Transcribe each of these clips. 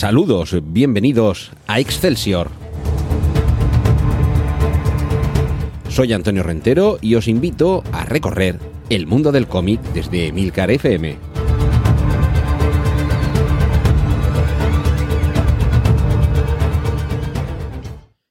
Saludos, bienvenidos a Excelsior. Soy Antonio Rentero y os invito a recorrer el mundo del cómic desde Milcar FM.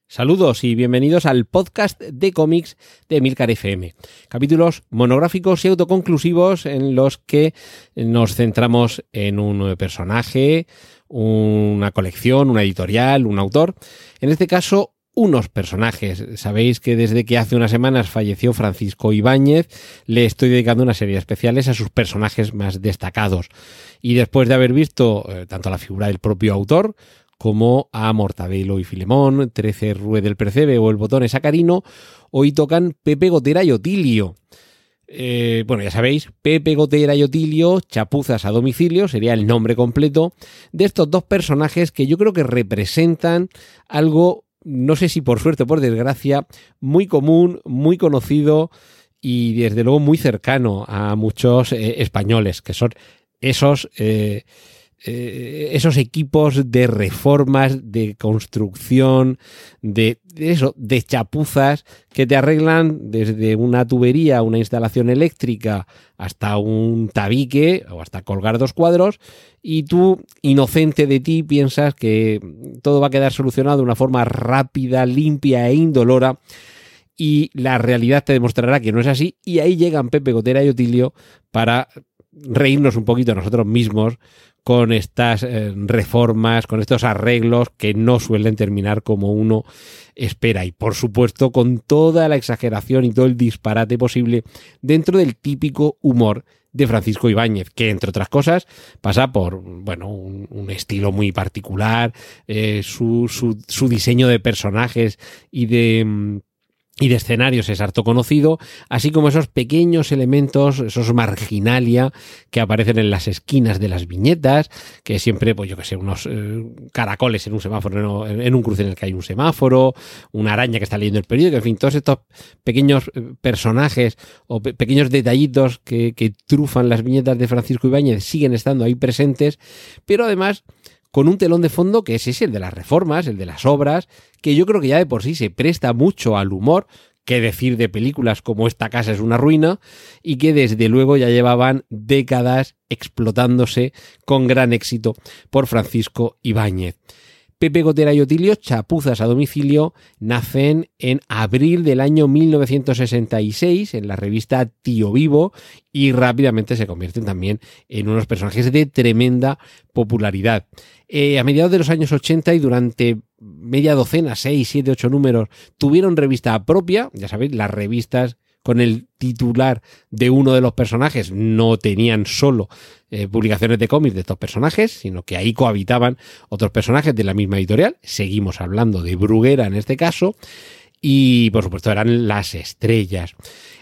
Saludos y bienvenidos al podcast de cómics de Milcar FM. Capítulos monográficos y autoconclusivos en los que nos centramos en un personaje, una colección, una editorial, un autor. En este caso, unos personajes. Sabéis que desde que hace unas semanas falleció Francisco Ibáñez, le estoy dedicando una serie de especiales a sus personajes más destacados. Y después de haber visto eh, tanto la figura del propio autor, como a Mortadelo y Filemón, Trece Rue del Percebe o El Botón Sacarino, hoy tocan Pepe Gotera y Otilio. Eh, bueno, ya sabéis, Pepe Gotera y Otilio, Chapuzas a domicilio, sería el nombre completo de estos dos personajes que yo creo que representan algo no sé si por suerte o por desgracia, muy común, muy conocido y desde luego muy cercano a muchos eh, españoles, que son esos, eh, eh, esos equipos de reformas, de construcción, de, eso, de chapuzas que te arreglan desde una tubería, una instalación eléctrica, hasta un tabique o hasta colgar dos cuadros y tú, inocente de ti, piensas que todo va a quedar solucionado de una forma rápida, limpia e indolora y la realidad te demostrará que no es así y ahí llegan Pepe Gotera y Otilio para reírnos un poquito nosotros mismos con estas eh, reformas, con estos arreglos que no suelen terminar como uno espera. Y por supuesto con toda la exageración y todo el disparate posible dentro del típico humor de Francisco Ibáñez, que entre otras cosas pasa por bueno un, estilo muy particular, eh, su, su, diseño de personajes y de mm, y de escenarios es harto conocido, así como esos pequeños elementos, esos marginalia que aparecen en las esquinas de las viñetas, que siempre, pues yo que sé, unos eh, caracoles en un semáforo, en un cruce en el que hay un semáforo, una araña que está leyendo el periódico, en fin, todos estos pequeños eh, personajes o pequeños detallitos que, que trufan las viñetas de Francisco Ibáñez siguen estando ahí presentes, pero además con un telón de fondo que es ese, el de las reformas, el de las obras, que yo creo que ya de por sí se presta mucho al humor, que decir de películas como Esta casa es una ruina, y que desde luego ya llevaban décadas explotándose con gran éxito por Francisco Ibáñez. Pepe Gotera y Otilio, Chapuzas a domicilio, nacen en abril del año 1966 en la revista Tío Vivo y rápidamente se convierten también en unos personajes de tremenda popularidad. Eh, a mediados de los años 80 y durante media docena, 6, 7, 8 números, tuvieron revista propia, ya sabéis, las revistas con el titular de uno de los personajes no tenían solo eh, publicaciones de cómics de estos personajes, sino que ahí cohabitaban otros personajes de la misma editorial. Seguimos hablando de Bruguera en este caso. Y por supuesto eran las estrellas.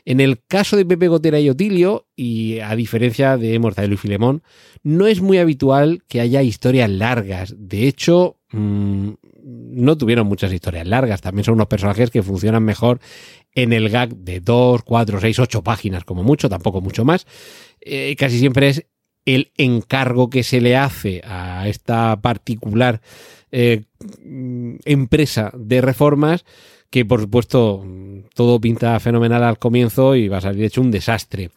En el caso de Pepe Gotera y Otilio, y a diferencia de Mortadelo y Filemón, no es muy habitual que haya historias largas. De hecho, mm, no tuvieron muchas historias largas. También son unos personajes que funcionan mejor en el gag de 2, 4, 6, 8 páginas como mucho, tampoco mucho más. Eh, casi siempre es el encargo que se le hace a esta particular eh, empresa de reformas que por supuesto todo pinta fenomenal al comienzo y va a salir hecho un desastre.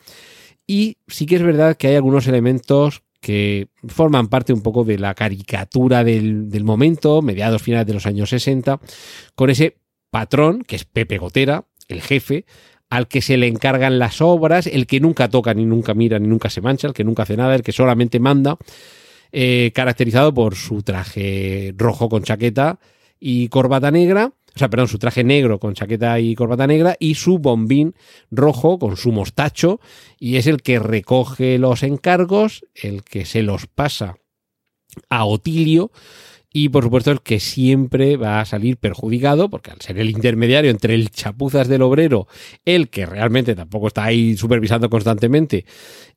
Y sí que es verdad que hay algunos elementos que forman parte un poco de la caricatura del, del momento, mediados finales de los años 60, con ese patrón, que es Pepe Gotera, el jefe, al que se le encargan las obras, el que nunca toca, ni nunca mira, ni nunca se mancha, el que nunca hace nada, el que solamente manda, eh, caracterizado por su traje rojo con chaqueta y corbata negra, o sea, perdón, su traje negro con chaqueta y corbata negra y su bombín rojo con su mostacho y es el que recoge los encargos, el que se los pasa a Otilio y por supuesto el que siempre va a salir perjudicado, porque al ser el intermediario entre el chapuzas del obrero, el que realmente tampoco está ahí supervisando constantemente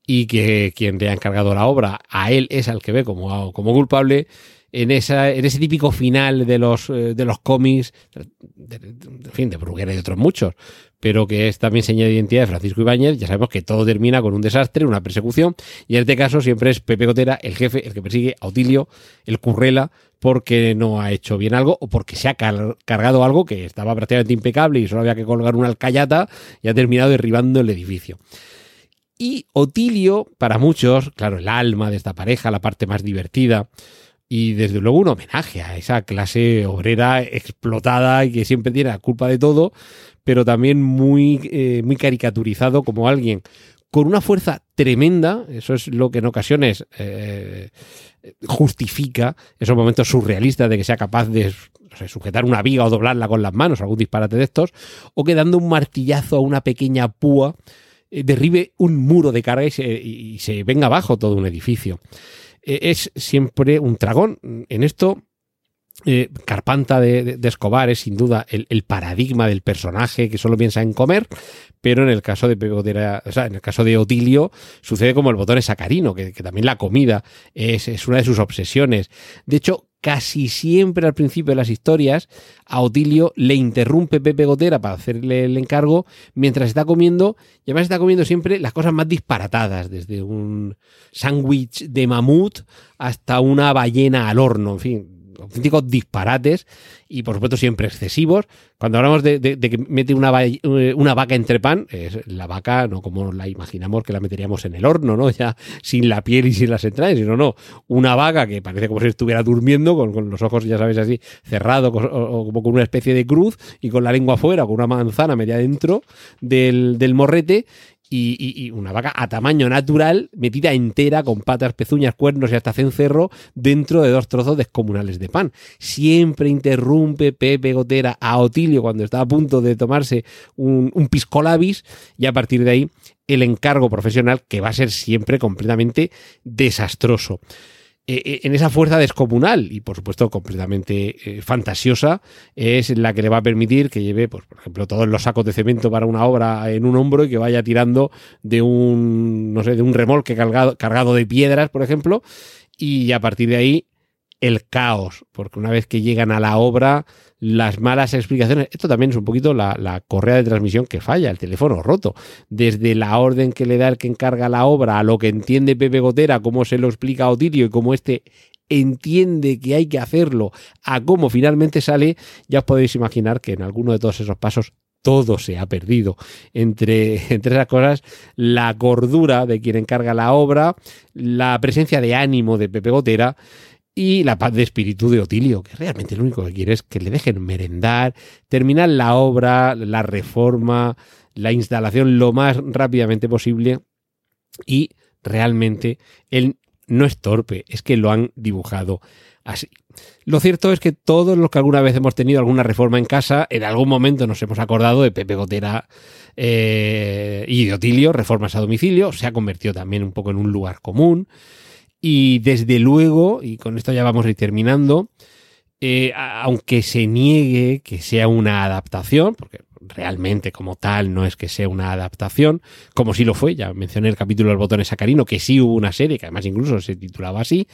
y que quien le ha encargado la obra, a él es al que ve como, como culpable, en, esa, en ese típico final de los, eh, de los cómics, en fin, de Bruguera y de otros muchos, pero que es también señal de identidad de Francisco Ibáñez, ya sabemos que todo termina con un desastre, una persecución, y en este caso siempre es Pepe Gotera, el jefe, el que persigue a Otilio, el currela, porque no ha hecho bien algo o porque se ha cargado algo que estaba prácticamente impecable y solo había que colgar una alcayata y ha terminado derribando el edificio. Y Otilio, para muchos, claro, el alma de esta pareja, la parte más divertida, y desde luego un homenaje a esa clase obrera explotada y que siempre tiene la culpa de todo, pero también muy, eh, muy caricaturizado como alguien con una fuerza tremenda, eso es lo que en ocasiones eh, justifica esos momentos surrealistas de que sea capaz de sujetar una viga o doblarla con las manos, algún disparate de estos, o que dando un martillazo a una pequeña púa eh, derribe un muro de carga y se, venga abajo todo un edificio. Eh, es siempre un dragón. En esto, eh, Carpanta de, Escobar es sin duda el, paradigma del personaje que solo piensa en comer, pero en el caso de o sea, en el caso de Otilio sucede como el botón sacarino, que, que también la comida es, es, una de sus obsesiones. De hecho, casi siempre al principio de las historias a Otilio le interrumpe Pepe Gotera para hacerle el encargo mientras está comiendo y además está comiendo siempre las cosas más disparatadas, desde un sándwich de mamut hasta una ballena al horno, en fin, auténticos disparates y por supuesto siempre excesivos. Cuando hablamos de, que mete una, una, vaca entre pan, es la vaca no como la imaginamos que la meteríamos en el horno, ¿no? Ya sin la piel y sin las entrañas, sino no, una vaca que parece como si estuviera durmiendo con, los ojos, ya sabes, así cerrados o, como con una especie de cruz y con la lengua afuera, con una manzana media dentro del, del morrete y, una vaca a tamaño natural, metida entera, con patas, pezuñas, cuernos y hasta cencerro, dentro de dos trozos descomunales de pan. Siempre interrumpe Pepe Gotera a Otilio cuando está a punto de tomarse un, un pisco labis, y a partir de ahí el encargo profesional que va a ser siempre completamente desastroso. Eh, eh, en esa fuerza descomunal y por supuesto completamente eh, fantasiosa es la que le va a permitir que lleve, pues, por ejemplo, todos los sacos de cemento para una obra en un hombro y que vaya tirando de un, no sé, de un remolque cargado, cargado de piedras, por ejemplo, y a partir de ahí el caos, porque una vez que llegan a la obra, las malas explicaciones, esto también es un poquito la, correa de transmisión que falla, el teléfono roto, desde la orden que le da el que encarga la obra a lo que entiende Pepe Gotera, cómo se lo explica Otilio y cómo este entiende que hay que hacerlo, a cómo finalmente sale, ya os podéis imaginar que en alguno de todos esos pasos todo se ha perdido. Entre, entre esas cosas, la cordura de quien encarga la obra, la presencia de ánimo de Pepe Gotera, y la paz de espíritu de Otilio, que realmente lo único que quiere es que le dejen merendar, terminar la obra, la reforma, la instalación lo más rápidamente posible y realmente él no es torpe, es que lo han dibujado así. Lo cierto es que todos los que alguna vez hemos tenido alguna reforma en casa, en algún momento nos hemos acordado de Pepe Gotera eh, y de Otilio, reformas a domicilio, se ha convertido también un poco en un lugar común. Y desde luego, y con esto ya vamos a ir terminando, eh, aunque se niegue que sea una adaptación, porque realmente como tal no es que sea una adaptación, como sí lo fue, ya mencioné el capítulo del botón sacarino, que sí hubo una serie, que además incluso se titulaba así,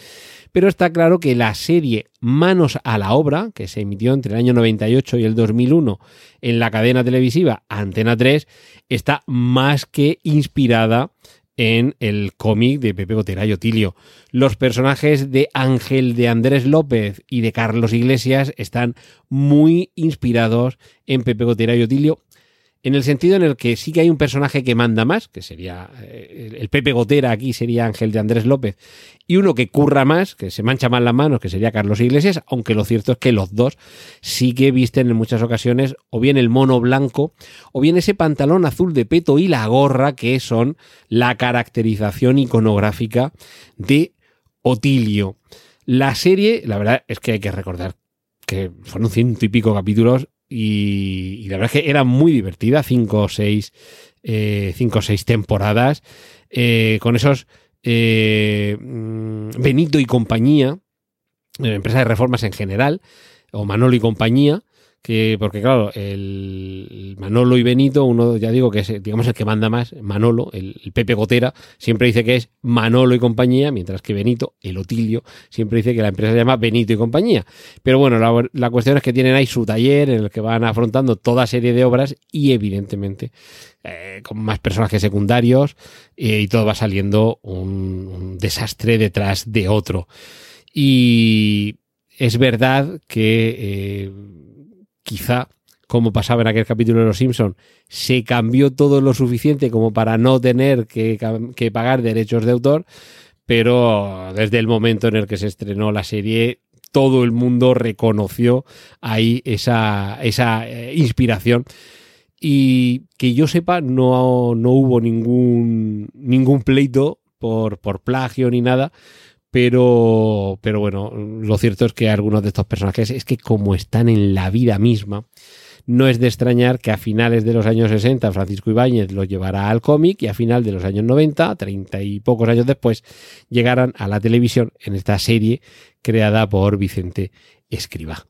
pero está claro que la serie Manos a la Obra, que se emitió entre el año 98 y el 2001 en la cadena televisiva Antena 3, está más que inspirada en el cómic de Pepe Gotera y Otilio. Los personajes de Ángel de Andrés López y de Carlos Iglesias están muy inspirados en Pepe Gotera y Otilio en el sentido en el que sí que hay un personaje que manda más, que sería eh, el Pepe Gotera aquí sería Ángel de Andrés López, y uno que curra más, que se mancha más las manos, que sería Carlos Iglesias, aunque lo cierto es que los dos sí que visten en muchas ocasiones o bien el mono blanco, o bien ese pantalón azul de peto y la gorra, que son la caracterización iconográfica de Otilio. La serie, la verdad es que hay que recordar que fueron ciento y pico capítulos y, la verdad es que era muy divertida, cinco o seis, eh, cinco o seis temporadas, eh, con esos eh, mm, Benito y compañía, empresa de reformas en general, o Manolo y compañía, que porque claro, el Manolo y Benito, uno ya digo que es digamos el que manda más, Manolo, el, Pepe Gotera, siempre dice que es Manolo y compañía, mientras que Benito, el Otilio, siempre dice que la empresa se llama Benito y compañía. Pero bueno, la, cuestión es que tienen ahí su taller en el que van afrontando toda serie de obras y evidentemente eh, con más personajes secundarios eh, y todo va saliendo un desastre detrás de otro. Y es verdad que eh, quizá, como pasaba en aquel capítulo de Los Simpson, se cambió todo lo suficiente como para no tener que, pagar derechos de autor, pero desde el momento en el que se estrenó la serie, todo el mundo reconoció ahí esa, esa eh, inspiración. Y que yo sepa, no, no hubo ningún, ningún pleito por, por plagio ni nada, pero, pero bueno, lo cierto es que algunos de estos personajes es que como están en la vida misma, no es de extrañar que a finales de los años 60 Francisco Ibáñez los llevara al cómic y a final de los años 90, treinta y pocos años después, llegaran a la televisión en esta serie creada por Vicente Escriba.